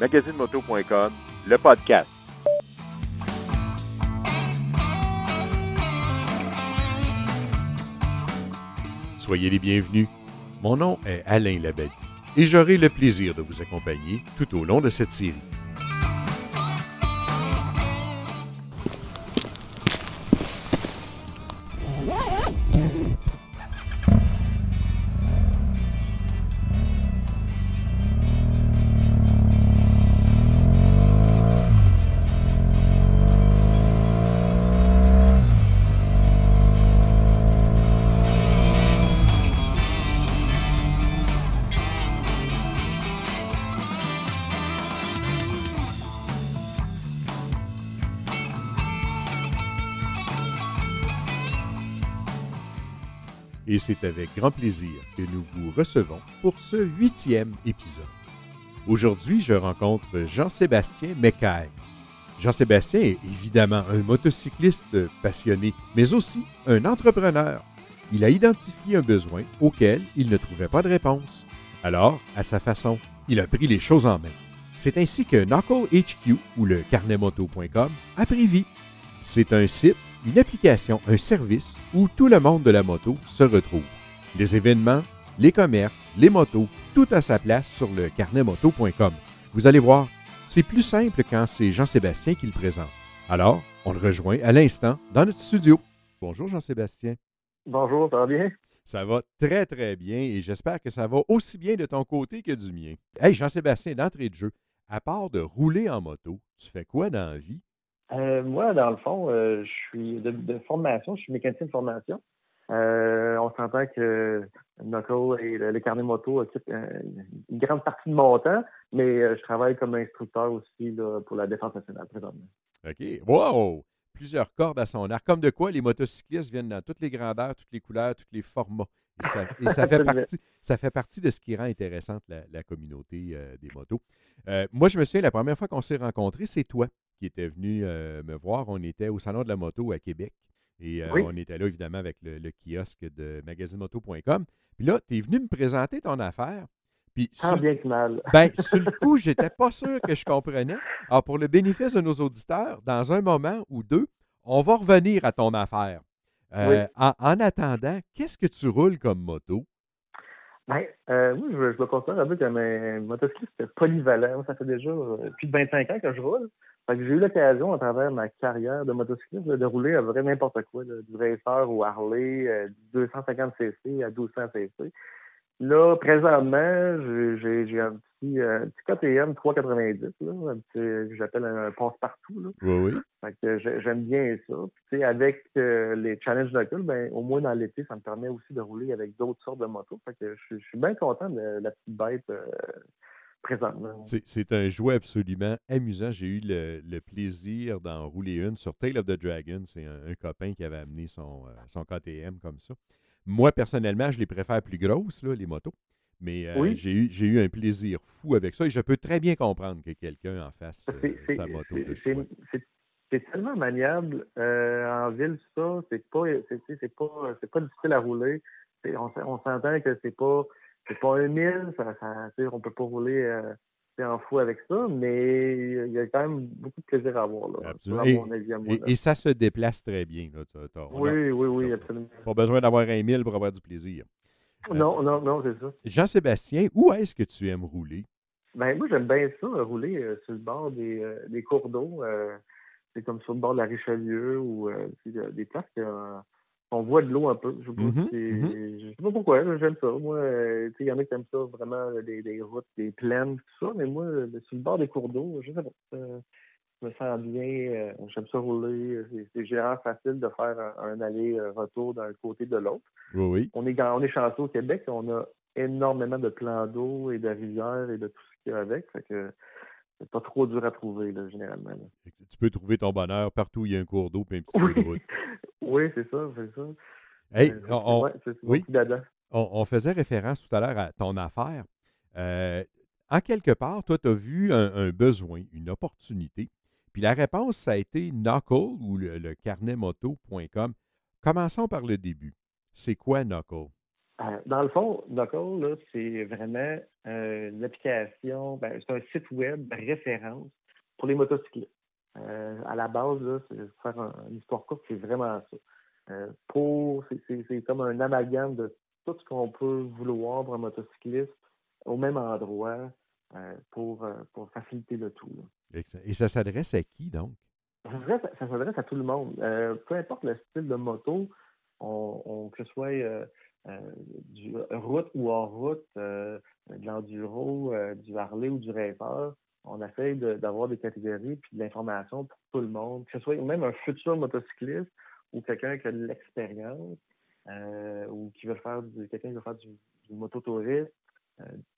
magazinemoto.com, le podcast. Soyez les bienvenus. Mon nom est Alain Labadie et j'aurai le plaisir de vous accompagner tout au long de cette série. Et c'est avec grand plaisir que nous vous recevons pour ce huitième épisode. Aujourd'hui, je rencontre Jean-Sébastien Mecaille. Jean-Sébastien est évidemment un motocycliste passionné, mais aussi un entrepreneur. Il a identifié un besoin auquel il ne trouvait pas de réponse. Alors, à sa façon, il a pris les choses en main. C'est ainsi que Knuckle HQ ou le carnetmoto.com a pris vie. C'est un site une application, un service où tout le monde de la moto se retrouve. Les événements, les commerces, les motos, tout à sa place sur le carnetmoto.com. Vous allez voir, c'est plus simple quand c'est Jean-Sébastien qui le présente. Alors, on le rejoint à l'instant dans notre studio. Bonjour Jean-Sébastien. Bonjour, ça va bien? Ça va très très bien et j'espère que ça va aussi bien de ton côté que du mien. Hey Jean-Sébastien, d'entrée de jeu, à part de rouler en moto, tu fais quoi dans la vie? Euh, moi, dans le fond, euh, je suis de, formation, je suis mécanicien de formation. Euh, on s'entend que Knuckle et le, carnet moto occupent une grande partie de mon temps, mais je travaille comme instructeur aussi pour la défense nationale présentement. OK. Wow! Plusieurs cordes à son arc. Comme de quoi les motocyclistes viennent dans toutes les grandeurs, toutes les couleurs, tous les formats. Et ça, fait, partie, ça fait partie de ce qui rend intéressante la, communauté des motos. moi, je me souviens, la première fois qu'on s'est rencontrés, c'est toi qui était venu euh, me voir. On était au Salon de la moto à Québec. Et euh, on était là, évidemment, avec le, kiosque de magazinemoto.com. Puis là, tu es venu me présenter ton affaire. Puis, ah, bien que mal. ben, sur le coup, j'étais pas sûr que je comprenais. Alors, pour le bénéfice de nos auditeurs, dans un moment ou deux, on va revenir à ton affaire. Euh, en, attendant, qu'est-ce que tu roules comme moto? Ben, euh, moi, je, je me considère un peu comme un motocycliste polyvalent. Ça fait déjà plus de 25 ans que je roule j'ai eu l'occasion, à travers ma carrière de motocycliste, de rouler à vrai n'importe quoi, du racer au Harley, euh, du 250cc à 1200cc. Là, présentement, j'ai un petit, euh, petit KTM 390, là, un petit, que j'appelle un passe-partout. Oui, oui. Fait que j'aime bien ça. Puis, avec euh, les challenges locaux, ben, au moins dans l'été, ça me permet aussi de rouler avec d'autres sortes de motos. Fait que je, suis bien content de la petite bête c'est un jouet absolument amusant. J'ai eu le, plaisir d'en rouler une sur Tail of the Dragon. C'est un, copain qui avait amené son, euh, son KTM comme ça. Moi, personnellement, je les préfère plus grosses, là, les motos. Mais euh, j'ai eu, eu un plaisir fou avec ça et je peux très bien comprendre que quelqu'un en fasse euh, sa moto de choix. C'est tellement maniable en ville, ça. C'est pas, c'est pas, pas difficile à rouler. On, on s'entend que c'est pas c'est pas un mille, ça, ça, on peut pas rouler euh, en fou avec ça, mais il y a quand même beaucoup de plaisir à avoir. Là, absolument. Et, ça se déplace très bien. Là. oui, oui, oui, absolument. Pas besoin d'avoir un mille pour avoir du plaisir. Euh, non, non, non, c'est ça. Jean-Sébastien, où est-ce que tu aimes rouler? Ben, moi, j'aime bien ça, rouler euh, sur le bord des, des cours d'eau. c'est comme sur le bord de la Richelieu ou des places que on voit de l'eau un peu. Je ne mm-hmm, mm-hmm. sais, pas pourquoi, j'aime ça. Moi, euh, il y en a qui aiment ça vraiment, des, des, routes, des plaines, tout ça, mais moi, sur le bord des cours d'eau, je sais pas. Euh, je me sens bien, euh, j'aime ça rouler. C'est généralement facile de faire un, aller-retour d'un côté de l'autre. Oui, oui. On est, on est chanceux au Québec, on a énormément de plans d'eau et de rivières et de tout ce qu'il y a avec. Fait que c'est pas trop dur à trouver, là, généralement. Tu peux trouver ton bonheur partout où il y a un cours d'eau et un petit peu de route. oui, c'est ça, c'est ça. Hey, euh, on, oui, on, faisait référence tout à l'heure à ton affaire. Euh, en quelque part, toi, tu as vu un, besoin, une opportunité. Puis la réponse, ça a été Knuckle ou le, le carnetmoto.com. Commençons par le début. C'est quoi Knuckle? Euh, dans le fond, Knuckle, c'est vraiment euh, une application, ben, c'est un site web référence pour les motocyclistes. Euh, à la base, là, c'est faire une histoire courte, c'est vraiment ça. pour, c'est comme un amalgame de tout ce qu'on peut vouloir pour un motocycliste au même endroit pour, pour faciliter le tout. Et ça s'adresse à qui donc? Ça s'adresse à tout le monde. peu importe le style de moto, on, que ce soit euh, du route ou hors route, euh, de l'enduro, euh, du Harley ou du Racer, on essaie d'avoir des catégories puis de l'information pour tout le monde, que ce soit même un futur motocycliste ou quelqu'un qui a de l'expérience ou qui veut faire du quelqu'un qui veut faire du, du mototourisme,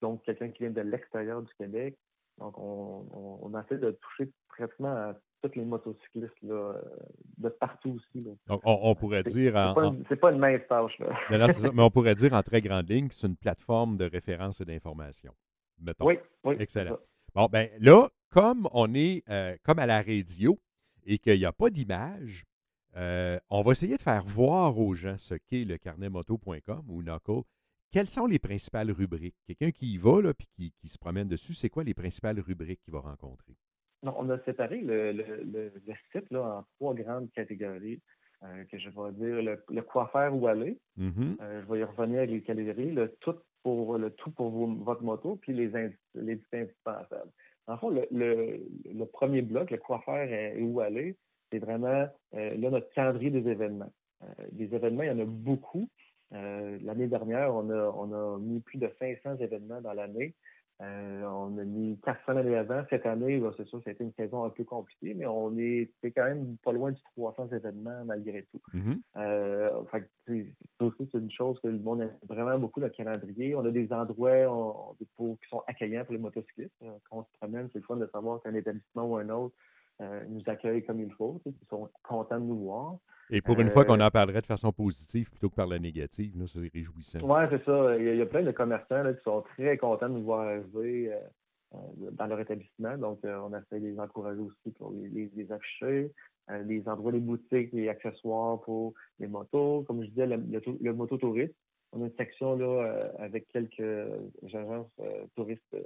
donc quelqu'un qui vient de l'extérieur du Québec. Donc on, on, on, essaie de toucher pratiquement à tous les motocyclistes là, euh, de partout aussi. Donc, on, pourrait dire. C'est pas, une mince tâche. Là. mais on pourrait dire en très grande ligne que c'est une plateforme de référence et d'information. Mettons. Oui, oui. Excellent. Bon, ben là, comme on est euh, comme à la radio et qu'il n'y a pas d'image, euh, on va essayer de faire voir aux gens ce qu'est le carnetmoto.com ou Knuckle. Quelles sont les principales rubriques? Quelqu'un qui y va et qui, qui se promène dessus, c'est quoi les principales rubriques qu'il va rencontrer? On a séparé le, le, site là, en trois grandes catégories. Euh, que je vais dire le, quoi faire ou aller. Mm-hmm. Euh, je vais y revenir avec les catégories, le tout pour le tout pour votre moto, puis les, les indispensables. En fond, le, premier bloc, le quoi faire et où aller, c'est vraiment euh, là notre calendrier des événements. les événements, il y en a beaucoup. l'année dernière, on a, on a mis plus de 500 événements dans l'année. Euh, on a mis quatre semaines avant. Cette année, c'est sûr, ça a été une saison un peu compliquée, mais on est, quand même pas loin du 300 événements malgré tout. Mm-hmm. Euh, c'est aussi une chose que le monde aime vraiment beaucoup, le calendrier. On a des endroits qui sont accueillants pour les motocyclistes. Euh, quand on se promène, c'est le fun de savoir qu'un établissement ou un autre nous accueille comme il faut. Ils sont contents de nous voir. Et pour une fois qu'on euh, en parlerait de façon positive plutôt que par la négative, c'est réjouissant. Oui, c'est ça. Il y, a, plein de commerçants qui sont très contents de nous voir arriver euh, euh, dans leur établissement. Donc, on essaie de les encourager aussi pour les, les, afficher. les endroits, les boutiques, les accessoires pour les motos. Comme je disais, le, le, mototourisme. On a une section là avec quelques agences touristes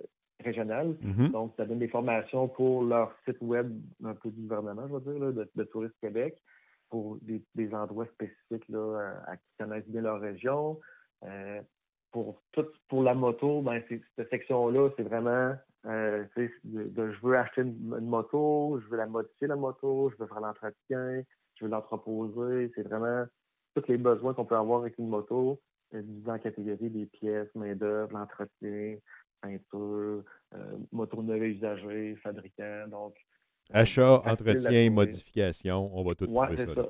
régionales. Mm-hmm. Donc, ça donne des formations pour leur site web un peu du gouvernement, je veux dire, de, de Tourisme Québec pour des, endroits spécifiques là, à, qui connaissent bien leur région. Euh, pour tout, pour la moto, ben, cette section-là, c'est vraiment euh, de, je veux acheter une, moto, je veux la modifier la moto, je veux faire l'entretien, je veux l'entreposer. C'est vraiment tous les besoins qu'on peut avoir avec une moto, euh, en catégorie des pièces, main-d'œuvre, l'entretien, peinture, euh, moto neuve usagée, fabricant. Donc, Achat, entretien, modification, on va tout ouais, c'est ça.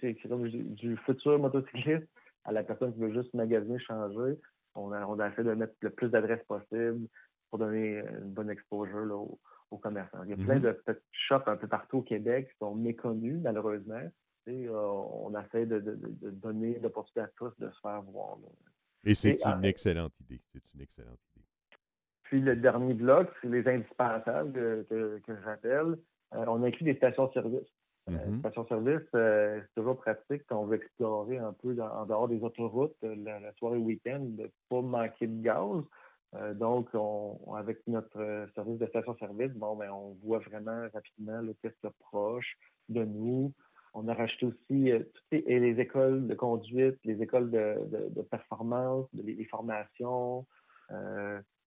C'est comme du futur motocycliste à la personne qui veut juste magasiner, changer. On a, on a essayé de mettre le plus d'adresses possible pour donner une bonne exposure là, aux, commerçants. Il y a plein mm-hmm. de petits shops un peu partout au Québec qui sont méconnus, malheureusement. Et, euh, on essaie de, de, de donner l'opportunité à tous de se faire voir. Et c'est une excellente idée. C'est une excellente idée. Puis le dernier bloc, c'est les indispensables que, que, j'appelle. Euh, on inclut des stations-service. Euh, mm-hmm. Stations-service, euh, c'est toujours pratique quand on veut explorer un peu en dehors des autoroutes la, soirée week-end, de ne pas manquer de gaz. donc, on, avec notre service de station-service, bon, ben, on voit vraiment rapidement le test proche de nous. On a rajouté aussi toutes les, les, écoles de conduite, les écoles de, de, performance, les, formations,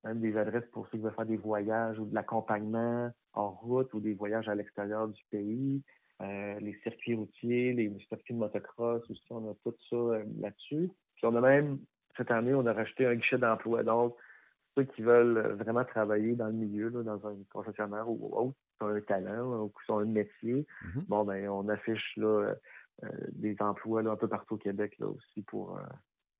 même des adresses pour ceux qui veulent faire des voyages ou de l'accompagnement en route ou des voyages à l'extérieur du pays, euh, les circuits routiers, les circuits de motocross aussi, on a tout ça euh, là-dessus. Puis on a même, cette année, on a rajouté un guichet d'emploi. Donc, ceux qui veulent vraiment travailler dans le milieu, dans un concessionnaire ou autre, qui ont un talent ou qui ont un métier, mm-hmm. bon, ben, on affiche là, euh, des emplois là, un peu partout au Québec là, aussi pour,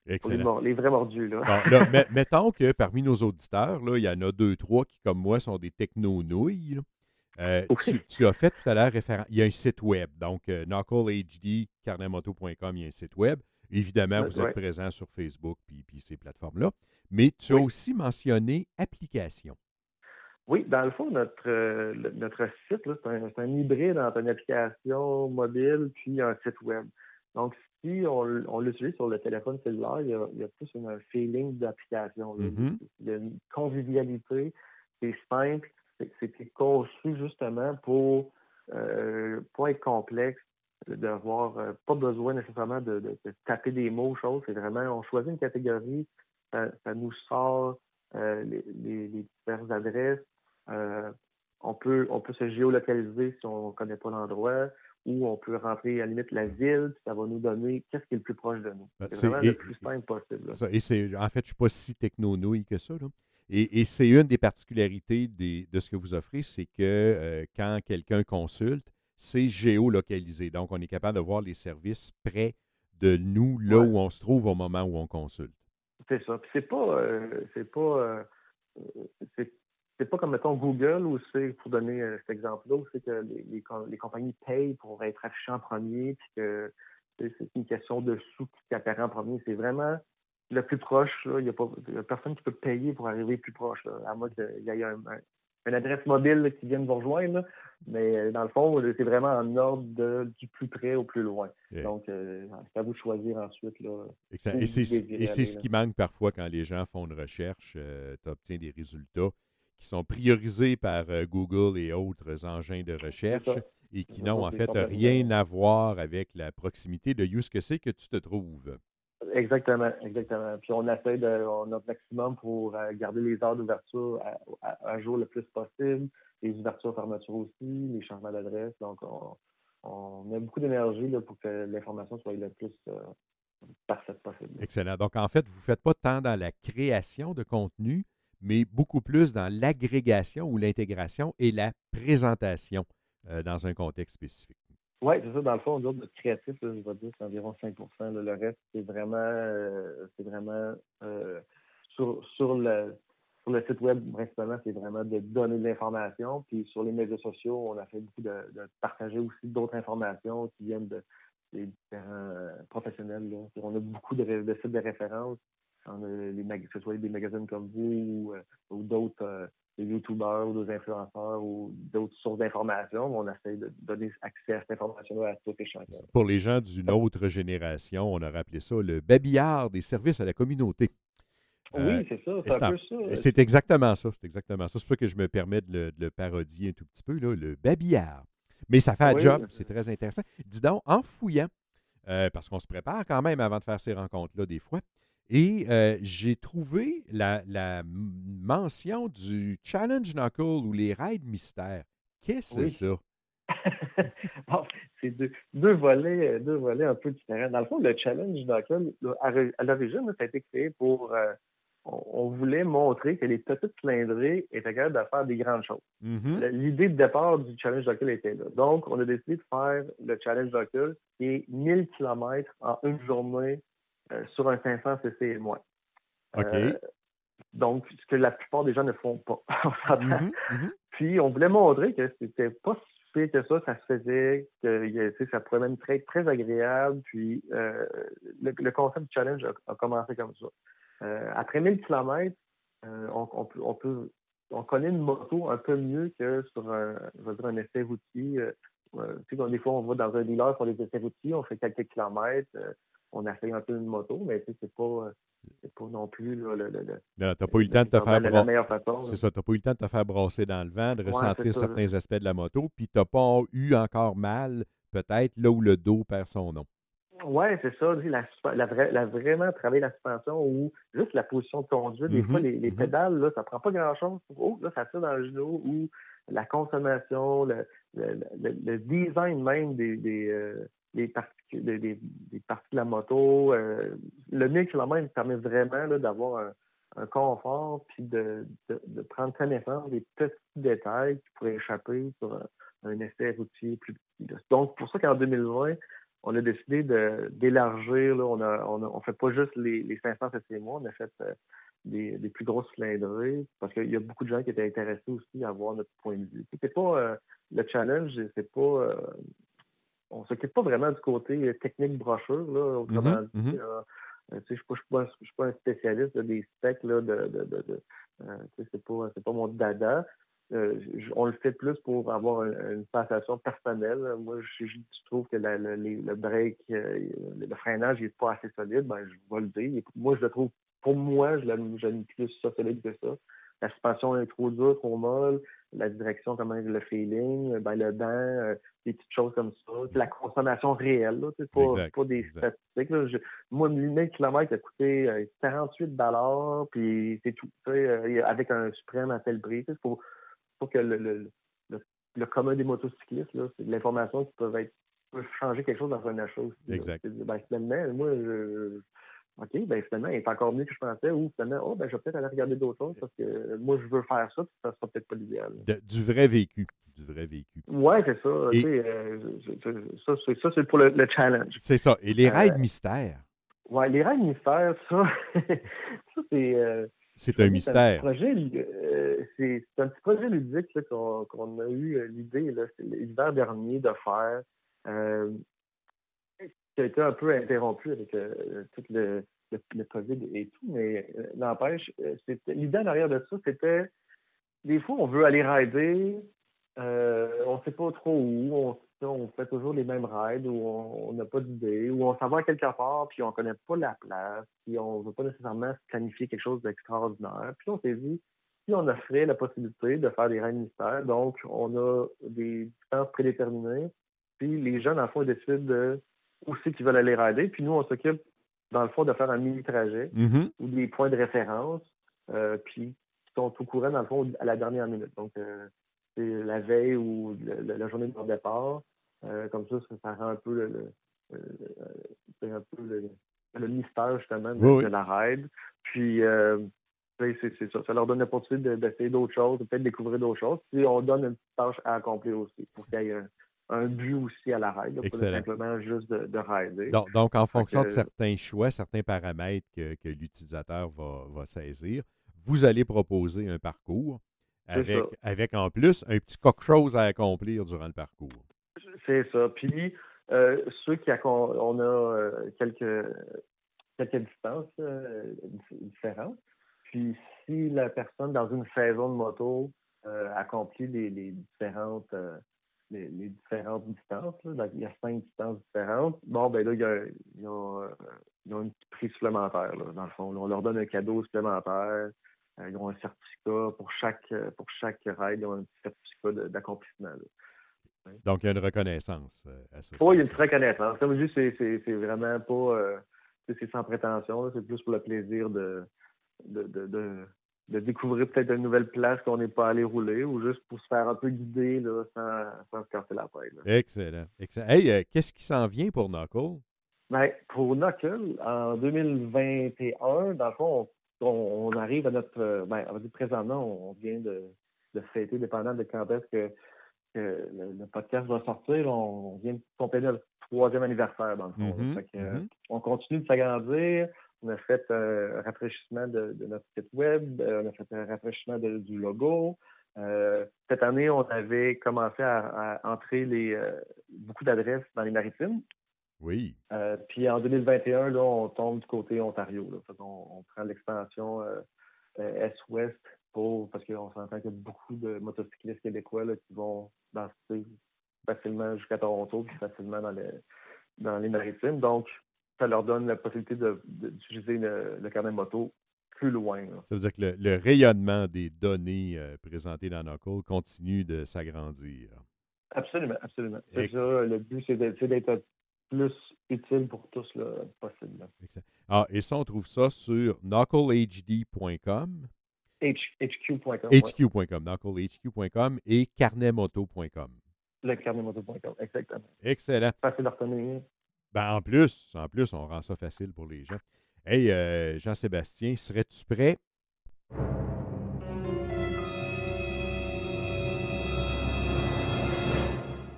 les, vrais mordus. Là. mettons que parmi nos auditeurs, là, il y en a deux, trois qui, comme moi, sont des techno-nouilles. Euh, tu, as fait tout à l'heure référence. Il y a un site web. Donc, euh, KnuckleHD, il y a un site web. Évidemment, vous êtes présent sur Facebook puis, puis ces plateformes-là. Mais tu as aussi mentionné application. Oui, dans le fond, notre, euh, notre site, c'est un, un, hybride entre une application mobile puis un site web. Donc, si on, l'utilise sur le téléphone cellulaire, il y a, il y a plus un feeling d'application. Mm-hmm. Il y a une convivialité, c'est simple, c'était conçu justement pour euh, pas être complexe, d'avoir euh, pas besoin nécessairement de, taper des mots, choses. C'est vraiment, on choisit une catégorie, ça, nous sort euh, les, les, diverses adresses. Euh, on peut, on peut se géolocaliser si on ne connaît pas l'endroit, ou on peut rentrer à la limite la ville, puis ça va nous donner qu'est-ce qui est le plus proche de nous. Ben, c'est vraiment le plus simple possible. et c'est, en fait, je ne suis pas si techno-nouille que ça. Là. Et, c'est une des particularités de ce que vous offrez, c'est que euh, quand quelqu'un consulte, c'est géolocalisé. Donc, on est capable de voir les services près de nous, là où on se trouve au moment où on consulte. C'est ça. c'est pas, euh, c'est pas, euh, c'est, pas comme mettons Google où c'est, pour donner cet exemple-là, où c'est que les, les, compagnies payent pour être affichées en premier, puis que c'est une question de sous qui apparaît en premier. C'est vraiment le plus proche, il n'y a, pas, personne qui peut payer pour arriver plus proche, à moins qu'il y ait un, une adresse mobile qui vienne vous rejoindre. Mais euh, dans le fond, c'est vraiment en ordre du plus près au plus loin. Donc, euh, c'est à vous de choisir ensuite. Là, et c'est ce qui manque parfois quand les gens font une recherche. Euh, tu obtiens des résultats qui sont priorisés par Google et autres engins de recherche et qui n'ont en fait rien à voir avec la proximité de où ce que c'est que tu te trouves. Exactement, exactement. Puis on essaie de on notre maximum pour euh, garder les heures d'ouverture à, jour le plus possible, les ouvertures fermetures aussi, les changements d'adresse. Donc on, met beaucoup d'énergie pour que l'information soit le plus euh, parfaite possible. Excellent. Donc en fait, vous ne faites pas tant dans la création de contenu, mais beaucoup plus dans l'agrégation ou l'intégration et la présentation euh, dans un contexte spécifique. Oui, c'est ça. Dans le fond, nous notre créatif, je vais dire, c'est environ 5% Le reste, c'est vraiment, euh, c'est vraiment euh, sur, sur, le, sur le site web, principalement, c'est vraiment de donner de l'information. Puis sur les médias sociaux, on a fait beaucoup de, partager aussi d'autres informations qui viennent de, des différents professionnels. Là. On a beaucoup de, de sites de référence. Les que ce soit des magazines comme vous ou, ou d'autres des youtubeurs ou des influenceurs ou d'autres sources d'informations. On essaie de donner accès à cette information-là à tous les chacun. Pour les gens d'une autre génération, on a rappelé ça le babillard des services à la communauté. Oui, euh, c'est ça. C'est un peu ça. C'est exactement ça. C'est exactement ça. C'est pour ça que je me permets de le, parodier un tout petit peu, là, le babillard. Mais ça fait un job. C'est très intéressant. Dis donc, en fouillant, euh, parce qu'on se prépare quand même avant de faire ces rencontres-là des fois, et euh, j'ai trouvé la, mention du Challenge Knuckle ou les raids mystères. Qu'est-ce que c'est ça? c'est deux, volets, deux volets un peu différents. Dans le fond, le Challenge Knuckle, à l'origine, ça a été créé pour. Euh, on, voulait montrer que les petites cylindrées étaient capables de faire des grandes choses. Mm-hmm. L'idée de départ du Challenge Knuckle était là. Donc, on a décidé de faire le Challenge Knuckle qui est 1000 km en une journée sur un 500 cc et moins. OK. Euh, donc, ce que la plupart des gens ne font pas. Mhm, mhm. Puis, on voulait montrer que c'était pas si pire que ça, ça se faisait, que ça pourrait même être très agréable. Puis, euh, le, concept du challenge a, commencé comme ça. après 1000 km, on, peut, on, connaît une moto un peu mieux que sur un, je un essai routier. des fois, on va dans un dealer pour les essais routiers, on fait quelques kilomètres on a fait un peu une moto, mais tu sais, c'est pas, euh, pas non plus le, le, le Non, t'as pas eu le temps de te faire brasser. C'est ça, t'as pas eu le temps de te faire brasser dans le vent, de ressentir certains aspects de la moto, puis t'as pas eu encore mal, peut-être, là où le dos perd son nom. Oui, c'est ça. La, la, la, vraiment travailler la suspension ou juste la position de conduite. Des fois, mm-hmm, les, les mm-hmm. pédales, là, ça prend pas grand-chose. Oh, là, ça tire dans le genou ou la consommation, le, le, design même des, des, euh, des, parties, des, parties de la moto. Euh, le 1000 km permet vraiment d'avoir un, confort puis de, de, prendre connaissance des petits détails qui pourraient échapper sur un, essai routier plus petit. Donc, pour ça qu'en 2020, on a décidé d'élargir. On ne on, on fait pas juste les, les 500 cc mois, on a fait euh, des, des, plus grosses cylindrées parce qu'il y a beaucoup de gens qui étaient intéressés aussi à voir notre point de vue. C'était pas euh, le challenge, c'est pas on s'occupe pas vraiment du côté euh, technique brochure, là, autrement mm-hmm, dit. Mm-hmm. Euh, je ne suis, pas un spécialiste des specs là, de, de, de, euh, c'est pas, pas mon dada. on le fait plus pour avoir une, sensation personnelle. Moi, je, trouve que le break, le freinage n'est pas assez solide, ben, je vais le dire. Moi, je le trouve, pour moi, je l'aime plus ça solide que ça la suspension est trop dure, trop molle, la direction, comment le feeling, ben, le banc, euh, des petites choses comme ça. La consommation réelle, là, pas, pas des statistiques. Là. Je, moi, 1000 km a coûté 48 euh, dollars, puis c'est tout. Euh, avec un suprême à tel prix. Faut, faut, que le, le, le, commun des motocyclistes, c'est de l'information qui peut être peut changer quelque chose dans un achat aussi. Exact. Ben, finalement, moi, je, OK, ben finalement, il est encore mieux que je pensais, ou finalement, oh, ben, je vais peut-être aller regarder d'autres choses parce que moi, je veux faire ça, puis ça sera peut-être pas l'idéal. Du vrai vécu. Du vrai vécu. Ouais, c'est ça. Euh, ça, c'est, ça, c'est pour le, challenge. C'est ça. Et les raids euh, mystères? Ouais, les raids mystères, ça, ça c'est. Euh, c'est un mystère. C'est un, petit projet ludique qu'on, a eu l'idée l'hiver dernier de faire qui a été un peu interrompu avec euh, tout le, COVID et tout, mais euh, n'empêche, euh, l'idée en arrière de ça, c'était des fois, on veut aller rider, on ne sait pas trop où, on, fait toujours les mêmes rides, ou on n'a pas d'idée, ou on s'en va quelque part, puis on ne connaît pas la place, puis on ne veut pas nécessairement planifier quelque chose d'extraordinaire. Puis on s'est dit, si on offrait la possibilité de faire des rides mystères, donc on a des distances prédéterminées, puis les jeunes, en fond, décident de aussi qui veulent aller rider. Puis nous, on s'occupe, dans le fond, de faire un mini-trajet mm-hmm. ou des points de référence, euh, puis qui sont au courant, dans le fond, à la dernière minute. Donc, euh, c'est la veille ou la journée de leur départ. Euh, comme ça, ça, rend un peu le, un peu le, mystère, justement, de, la ride. Puis, c'est ça. Ça leur donne l'opportunité d'essayer d'autres choses, peut-être découvrir d'autres choses. Puis, on donne une tâche à accomplir aussi pour qu'il y ait un but aussi à la ride, pas simplement juste de, de rider. Donc, en fonction de certains choix, certains paramètres que, l'utilisateur va, saisir, vous allez proposer un parcours avec, avec en plus un petit quelque chose à accomplir durant le parcours. C'est ça. Puis, euh, ceux qui on a euh, quelques, quelques distances euh, différentes. Puis, si la personne dans une saison de moto accomplit les, les différentes les, différentes distances. il y a cinq distances différentes. Bon, ben là, il y a, il y a, un prix supplémentaire, dans le fond. on leur donne un cadeau supplémentaire. Euh, ils ont un certificat pour chaque pour chaque ride, ils ont un certificat d'accomplissement. Donc, il y a une reconnaissance euh, à. Oui, il y a une reconnaissance. Comme je dis, c'est vraiment pas. Euh, c'est sans prétention. C'est plus pour le plaisir de, de, de de découvrir peut-être une nouvelle place qu'on n'est pas allé rouler ou juste pour se faire un peu guider là, sans, se casser la tête. Excellent. Excellent. Hey, euh, qu'est-ce qui s'en vient pour Knuckle? Ben, pour Knuckle, en 2021, dans le fond, on, arrive à notre. Euh, ben, on va dire présentement, on vient de, de fêter, dépendant de quand est-ce que, le, podcast va sortir, on, vient de compléter notre troisième anniversaire, dans le fond. Mm-hmm. Mm-hmm. On continue de s'agrandir. On a fait un rafraîchissement de, notre site web, euh, on a fait un rafraîchissement du logo. Euh, cette année, on avait commencé à, entrer les, euh, beaucoup d'adresses dans les maritimes. Oui. puis en 2021, là, on tombe du côté Ontario. On, prend l'expansion Est-Ouest pour parce qu'on s'entend qu'il y a beaucoup de motocyclistes québécois qui vont danser facilement jusqu'à Toronto, puis facilement dans les, dans les maritimes. Donc, ça leur donne la possibilité d'utiliser le, carnet moto plus loin. Ça veut dire que le, rayonnement des données euh, présentées dans Knuckle continue de s'agrandir. Absolument, absolument. le but, c'est d'être plus utile pour tous là, possible. Ah, et ça, on trouve ça sur knucklehd.com. HQ.com. HQ.com, knucklehq.com et carnetmoto.com. Le carnetmoto.com, exactement. Excellent. Facile à retenir. Ben, en plus, en plus, on rend ça facile pour les gens. Hey, euh, Jean-Sébastien, serais-tu prêt?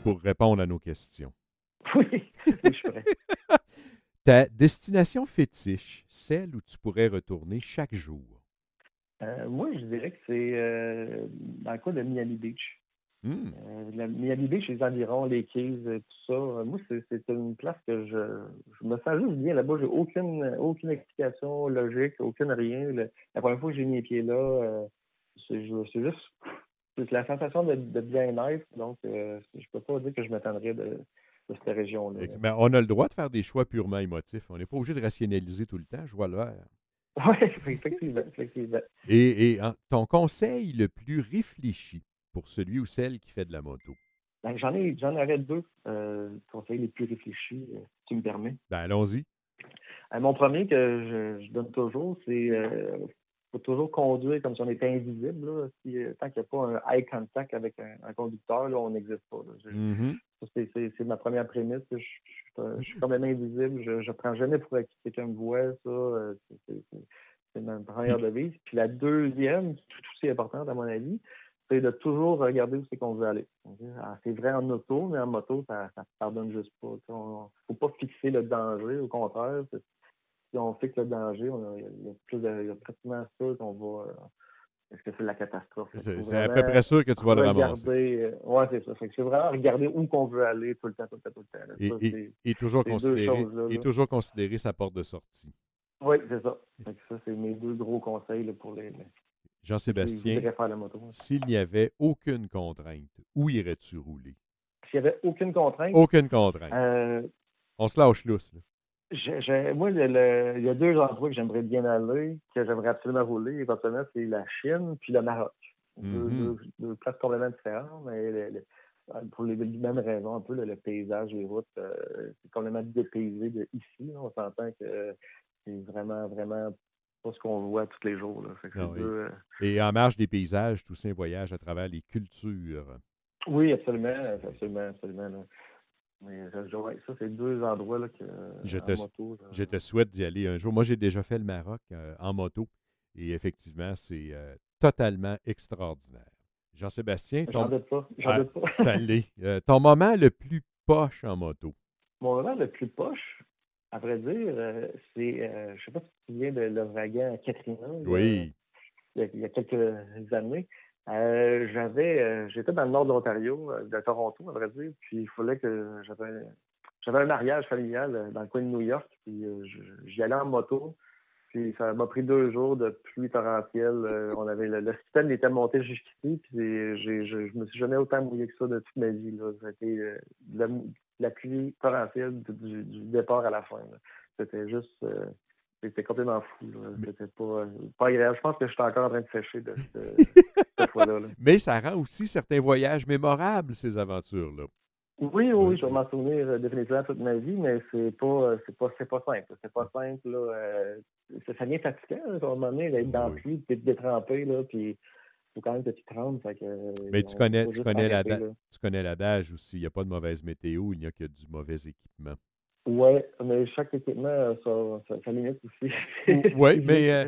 Pour répondre à nos questions. Oui, je suis prêt. Ta destination fétiche, celle où tu pourrais retourner chaque jour? Euh, moi, je dirais que c'est euh, dans le cas de Miami Beach. Hmm. Euh, la Miami Beach, les environs, les Keys, tout ça. Euh, moi, c'est une place que je, je, me sens juste bien là-bas. J'ai aucune, aucune explication logique, aucune rien. la première fois que j'ai mis les pieds là, euh, c'est juste. c'est la sensation de, bien-être. Donc, euh, je peux pas dire que je m'attendrais de, cette région-là. Mais on a le droit de faire des choix purement émotifs. On n'est pas obligé de rationaliser tout le temps, je vois là. Oui, effectivement, effectivement. Et, ton conseil le plus réfléchi? Pour celui ou celle qui fait de la moto? Ben, j'en, ai, j'en avais deux euh, conseils les plus réfléchis, euh, si tu me permets. Ben, allons-y. Euh, mon premier que je, donne toujours, c'est faut toujours conduire comme si on était invisible. Là. tant qu'il n'y a pas un eye contact avec un, conducteur, là, on n'existe pas. Mm-hmm. C'est ma première prémisse. Je, suis quand même invisible. Je ne prends jamais pour acquis quelqu'un me voit. Ça, c'est ma première devise. Puis la deuxième, tout aussi importante à mon avis, c'est de toujours regarder où c'est qu'on veut aller. C'est vrai en auto, mais en moto, ça ne pardonne juste pas. Il ne faut pas fixer le danger. Au contraire, si on fixe le danger, il, y a, plus de, il y a pratiquement ça qu'on va. Euh, est-ce que c'est la catastrophe? C'est à peu près sûr que tu vas le ramasser. Euh, oui, c'est ça. c'est vraiment regarder où qu'on veut aller tout le temps, tout le temps, tout le temps. et, toujours considérer, et toujours considérer sa porte de sortie. Oui, c'est ça. ça, c'est mes deux gros conseils pour les, Jean-Sébastien, s'il n'y avait aucune contrainte, où irais-tu rouler? S'il n'y avait aucune contrainte? Aucune contrainte. Euh, On se lâche lousse. moi, il y a deux endroits que j'aimerais bien aller, que j'aimerais absolument rouler. Éventuellement, c'est la Chine puis le Maroc. deux, mm-hmm. places complètement différentes, mais pour les, mêmes raisons, un peu le, paysage, les routes, euh, c'est complètement dépaysé de ici. On s'entend que c'est vraiment, vraiment ce qu'on voit tous les jours. Ah euh, Et en marge des paysages, tout un voyage à travers les cultures. Oui, absolument, absolument, absolument. Mais ça, c'est deux endroits là, que, je, te, je te souhaite d'y aller un jour. Moi, j'ai déjà fait le Maroc euh, en moto et effectivement, c'est euh, totalement extraordinaire. Jean-Sébastien, ton... pas. Ah, pas. ça l'est. ton moment le plus poche en moto? Mon moment le plus poche, à vrai dire, euh, c'est, euh, je ne sais pas si tu te souviens de l'ouragan Katrina. Oui. Il y, a, quelques années. Euh, j'avais, j'étais dans le nord de l'Ontario, de Toronto, à vrai dire, puis il fallait que j'avais, j'avais un mariage familial dans le coin de New York, puis j'y allais en moto. Puis ça m'a pris deux jours de pluie torrentielle. on avait le, système était monté jusqu'ici, puis je, ne me suis jamais autant mouillé que ça de toute ma vie. Là. C'était la, la pluie torrentielle du, départ à la fin. C'était juste. Euh, c'était complètement fou. C'était pas, pas agréable. Je pense que je suis encore en train de sécher de, cette fois-là. Mais ça rend aussi certains voyages mémorables, ces aventures-là. Oui, oui, je vais m'en souvenir euh, définitivement toute ma vie, mais c'est pas c'est pas c'est pas simple. C'est pas simple. Là, euh, ça devient fatigant à un moment donné d'être dans la pluie, d'être détrempé, là, puis faut quand même que tu te Mais tu connais, tu connais, la, tu connais l'adage aussi. Il n'y a pas de mauvaise météo, il n'y a que du mauvais équipement. Oui, mais chaque équipement, ça, ça, limite aussi. oui, mais euh,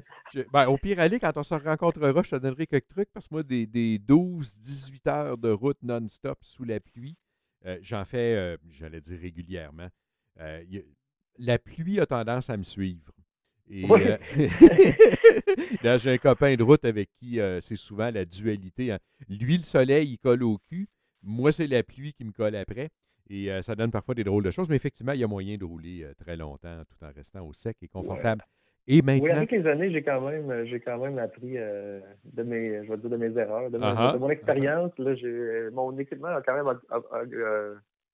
ben, au pire, aller, quand on se rencontrera, je te donnerai quelques trucs parce que moi, des, des 12-18 heures de route non-stop sous la pluie, euh, j'en fais, euh, j'allais dire régulièrement. la pluie a tendance à me suivre. Et euh, j'ai un copain de route avec qui euh, c'est souvent la dualité. Hein. Lui, le soleil, il colle au cul. Moi, c'est la pluie qui me colle après. Et euh, ça donne parfois des drôles de choses, mais effectivement, il y a moyen de rouler très longtemps tout en restant au sec et confortable. Et maintenant... Oui, avec les années, j'ai quand même, j'ai quand même appris de mes, je vais dire de mes erreurs, de, mon expérience. mon équipement a quand même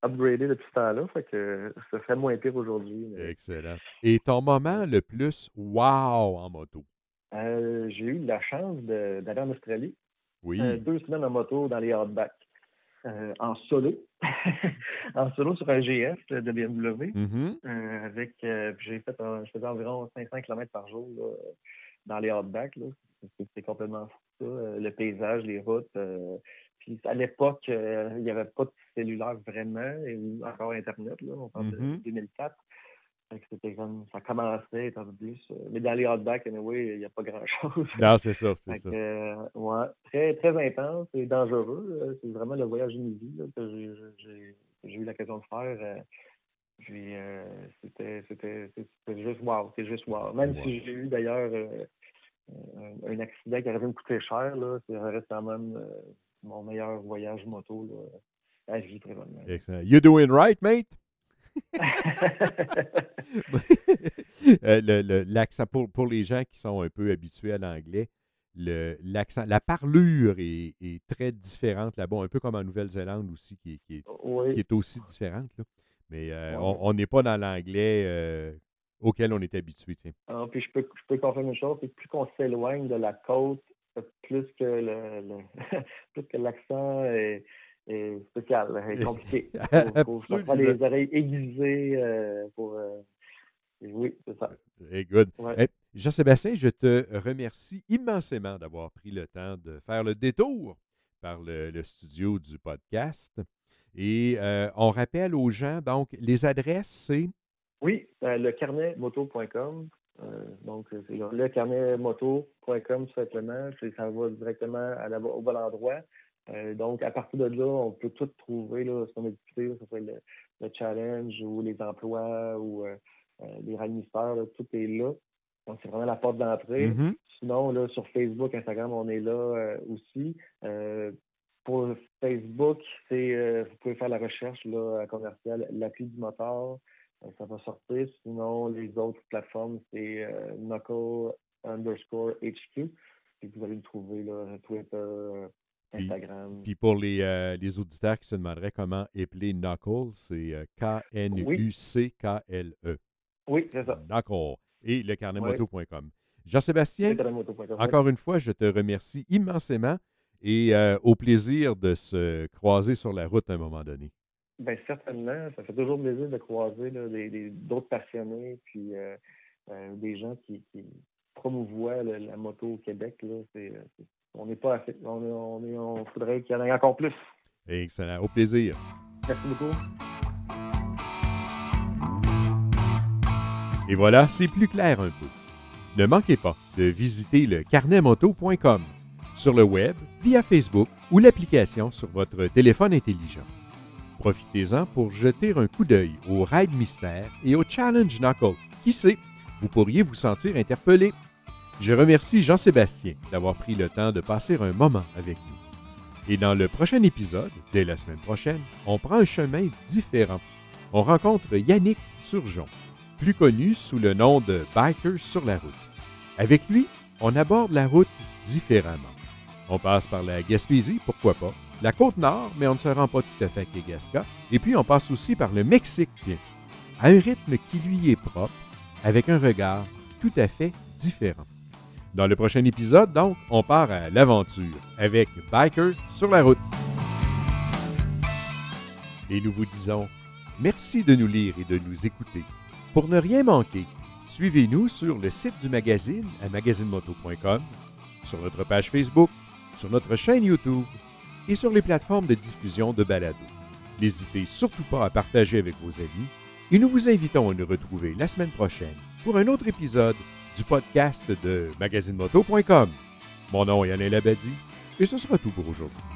upgradé depuis ce temps-là, fait que ça serait moins pire aujourd'hui. Excellent. Et ton moment le plus wow en moto? Euh, j'ai eu la chance d'aller en Australie. Oui. Euh, deux semaines en moto dans les hardbacks. Euh, en solo. en solo sur un GS de BMW. Mm-hmm. avec j'ai fait je faisais environ 500 km par jour dans les hardbacks. C'était complètement fou ça. Le paysage, les routes à l'époque, euh, il n'y avait pas de cellulaire vraiment, et encore Internet, là, on parle de 2004. Mm-hmm. C'était comme, ça commençait, en plus. Euh, mais dans les hotbacks, anyway, il n'y a pas grand-chose. Non, c'est ça, c'est ça. Euh, ouais, très, très intense et dangereux. C'est vraiment le voyage d'une vie que j'ai eu l'occasion de faire. puis c'était juste wow, c'est juste wow. Même si j'ai eu d'ailleurs un, accident qui aurait pu me coûter cher, là, ça reste quand même mon meilleur voyage moto là, à vie présentement. Excellent. You doing right, mate? euh, le, pour, pour, les gens qui sont un peu habitués à l'anglais, l'accent, la parlure est, très différente là-bas, un peu comme en Nouvelle-Zélande aussi, qui, qui, est, aussi différente. Mais euh, on n'est pas dans l'anglais euh, auquel on est habitué. Ah, puis je peux, je peux confirmer une chose, c'est que plus qu'on s'éloigne de la côte, plus que le, plus que l'accent est, spécial, est compliqué. Il faut, faut, les oreilles aiguisées euh, pour. oui, c'est ça. good. Jean-Sébastien, je te remercie immensément d'avoir pris le temps de faire le détour par le, studio du podcast. Et euh, on rappelle aux gens, donc, les adresses, c'est. Oui, euh, le carnetmoto.com. Euh, donc, c'est le carnetmoto.com, tout simplement. Ça va directement à au bon endroit. donc, à partir de là, on peut tout trouver, là, ce qu'on a discuté, ce soit le, le, challenge ou les emplois ou les ranisseurs, tout est là. Donc, c'est vraiment la porte d'entrée. Mm-hmm. Sinon, là, sur Facebook, Instagram, on est là euh, aussi. Euh, pour Facebook, c'est euh, vous pouvez faire la recherche là, à commercial l'appli du moteur. Ça va sortir. Sinon, les autres plateformes, c'est Knuckle underscore HQ. Puis vous allez le trouver là, Twitter, Instagram. Puis, pour les, les, auditeurs qui se demanderaient comment appeler Knuckle, c'est K-N-U-C-K-L-E. Oui, c'est ça. Knuckle et lecarnetmoto.com. Jean-Sébastien, encore une fois, je te remercie immensément et euh, au plaisir de se croiser sur la route à un moment donné. Bien, certainement. Ça fait toujours plaisir de croiser d'autres passionnés puis euh, euh, des gens qui, qui promouvoient la moto au Québec. on n'est pas assez. On, on faudrait qu'il y en ait encore plus. Excellent. Au plaisir. Merci beaucoup. Et voilà, c'est plus clair un peu. Ne manquez pas de visiter le carnetmoto.com sur le web, via Facebook ou l'application sur votre téléphone intelligent. Profitez-en pour jeter un coup d'œil au Ride Mystère et au Challenge Knuckle. Qui sait, vous pourriez vous sentir interpellé. Je remercie Jean-Sébastien d'avoir pris le temps de passer un moment avec nous. Et dans le prochain épisode, dès la semaine prochaine, on prend un chemin différent. On rencontre Yannick Turgeon, plus connu sous le nom de Bikers sur la route. Avec lui, on aborde la route différemment. On passe par la Gaspésie, pourquoi pas, la côte nord, mais on ne se rend pas tout à fait à Kegaska, et puis on passe aussi par le Mexique, tiens, à un rythme qui lui est propre, avec un regard tout à fait différent. Dans le prochain épisode, donc, on part à l'aventure avec Biker sur la route. Et nous vous disons merci de nous lire et de nous écouter. Pour ne rien manquer, suivez-nous sur le site du magazine à magazinemoto.com, sur notre page Facebook, sur notre chaîne YouTube et sur les plateformes de diffusion de balados. N'hésitez surtout pas à partager avec vos amis et nous vous invitons à nous retrouver la semaine prochaine pour un autre épisode du podcast de magazinemoto.com. Mon nom est Alain Labadie et ce sera tout pour aujourd'hui.